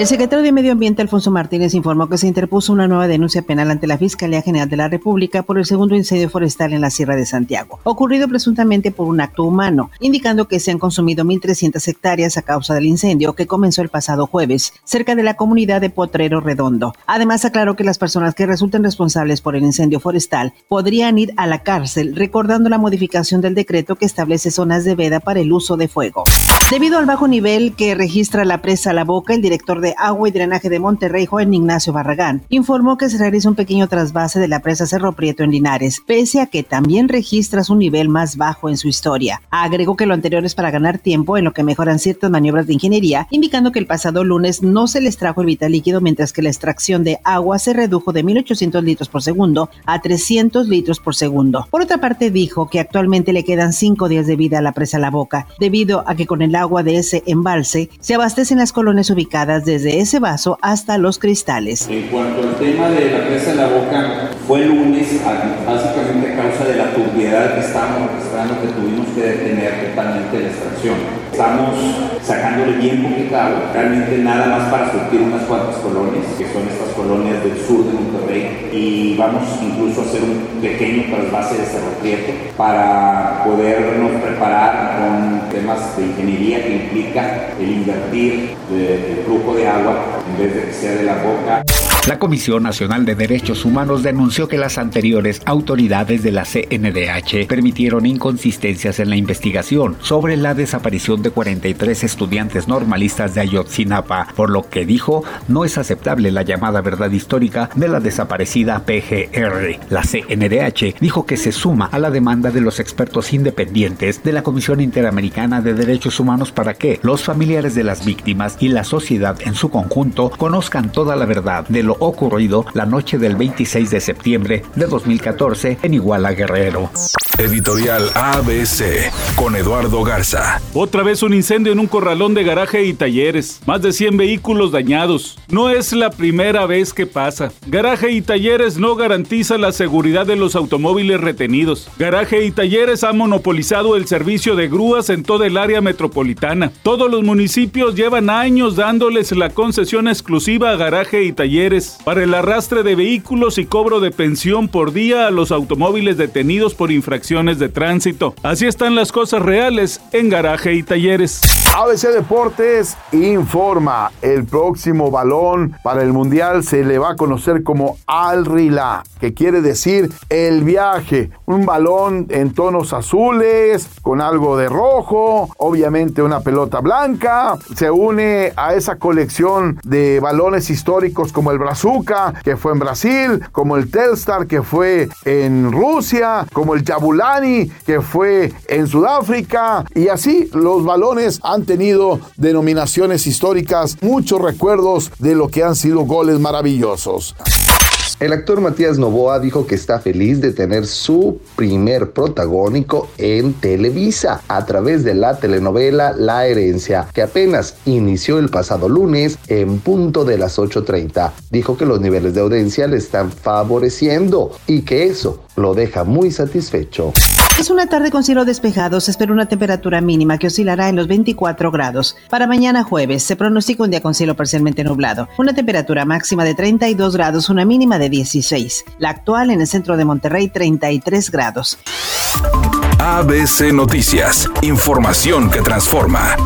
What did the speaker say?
El secretario de Medio Ambiente, Alfonso Martínez, informó que se interpuso una nueva denuncia penal ante la Fiscalía General de la República por el segundo incendio forestal en la Sierra de Santiago, ocurrido presuntamente por un acto humano, indicando que se han consumido 1.300 hectáreas a causa del incendio que comenzó el pasado jueves, cerca de la comunidad de Potrero Redondo. Además, aclaró que las personas que resulten responsables por el incendio forestal podrían ir a la cárcel, recordando la modificación del decreto que establece zonas de veda para el uso de fuego. Debido al bajo nivel que registra la presa La Boca, el director de Agua y Drenaje de Monterrey, Juan Ignacio Barragán, informó que se realiza un pequeño trasvase de la presa Cerro Prieto en Linares, pese a que también registra su nivel más bajo en su historia. Agregó que lo anterior es para ganar tiempo en lo que mejoran ciertas maniobras de ingeniería, indicando que el pasado lunes no se les trajo el vital líquido, mientras que la extracción de agua se redujo de 1.800 litros por segundo a 300 litros por segundo. Por otra parte, dijo que actualmente le quedan cinco días de vida a la presa La Boca, debido a que con el agua de ese embalse se abastecen las colonias ubicadas desde ese vaso hasta los cristales. En cuanto al tema de la presa de la boca, fue el lunes, básicamente a causa de la turbiedad que estábamos registrando que tuvimos que detener totalmente la extracción. Estamos sacándole bien poquito agua, realmente nada más para surtir unas cuantas colonias, que son estas colonias del sur de Monterrey, y vamos incluso a hacer un pequeño trasvase de Cerro Prieto para podernos preparar con temas de ingeniería que implica el invertir el flujo de agua en vez de que sea de la boca. La Comisión Nacional de Derechos Humanos denunció que las anteriores autoridades de la CNDH permitieron inconsistencias en la investigación sobre la desaparición de 43 estudiantes normalistas de Ayotzinapa, por lo que dijo no es aceptable la llamada verdad histórica de la desaparecida PGR. La CNDH dijo que se suma a la demanda de los expertos independientes de la Comisión Interamericana de Derechos Humanos para que los familiares de las víctimas y la sociedad en su conjunto conozcan toda la verdad de lo ocurrido la noche del 26 de septiembre de 2014 en Iguala Guerrero. Editorial ABC con Eduardo Garza. Otra vez un incendio en un corralón de garaje y talleres. Más de 100 vehículos dañados. No es la primera vez que pasa. Garaje y talleres no garantiza la seguridad de los automóviles retenidos. Garaje y talleres ha monopolizado el servicio de grúas en toda el área metropolitana. Todos los municipios llevan años dándoles la concesión exclusiva a garaje y talleres para el arrastre de vehículos y cobro de pensión por día a los automóviles detenidos por infracción de tránsito. Así están las cosas reales en garaje y talleres. ABC Deportes informa, el próximo balón para el Mundial se le va a conocer como Al Rila, que quiere decir el viaje. Un balón en tonos azules, con algo de rojo, obviamente una pelota blanca. Se une a esa colección de balones históricos como el Brazuca, que fue en Brasil, como el Telstar, que fue en Rusia, como el Jabulani que fue en Sudáfrica, y así los balones tenido denominaciones históricas, muchos recuerdos de lo que han sido goles maravillosos. El actor Matías Novoa dijo que está feliz de tener su primer protagónico en Televisa a través de la telenovela La Herencia, que apenas inició el pasado lunes en punto de las 8.30. Dijo que los niveles de audiencia le están favoreciendo y que eso lo deja muy satisfecho. Es una tarde con cielo despejado, se espera una temperatura mínima que oscilará en los 24 grados. Para mañana jueves se pronostica un día con cielo parcialmente nublado, una temperatura máxima de 32 grados, una mínima de 16. La actual en el centro de Monterrey 33 grados. ABC Noticias, información que transforma.